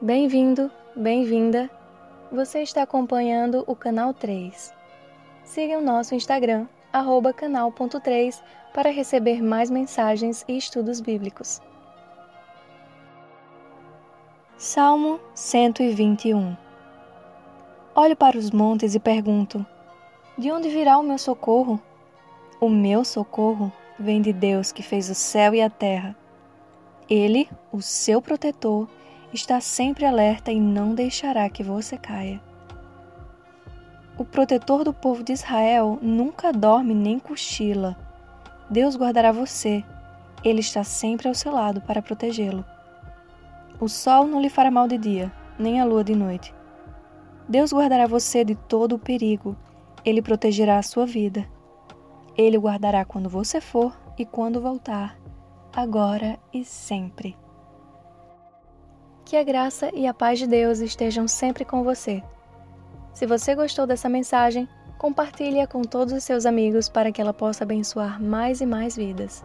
Bem-vindo, bem-vinda. Você está acompanhando o canal 3. Siga o nosso Instagram, canal.3, para receber mais mensagens e estudos bíblicos. Salmo 121 Olho para os montes e pergunto: De onde virá o meu socorro? O meu socorro vem de Deus que fez o céu e a terra. Ele, o seu protetor, está sempre alerta e não deixará que você caia. O protetor do povo de Israel nunca dorme nem cochila. Deus guardará você. Ele está sempre ao seu lado para protegê-lo. O sol não lhe fará mal de dia, nem a lua de noite. Deus guardará você de todo o perigo. Ele protegerá a sua vida. Ele o guardará quando você for e quando voltar, agora e sempre. Que a graça e a paz de Deus estejam sempre com você. Se você gostou dessa mensagem, compartilhe-a com todos os seus amigos para que ela possa abençoar mais e mais vidas.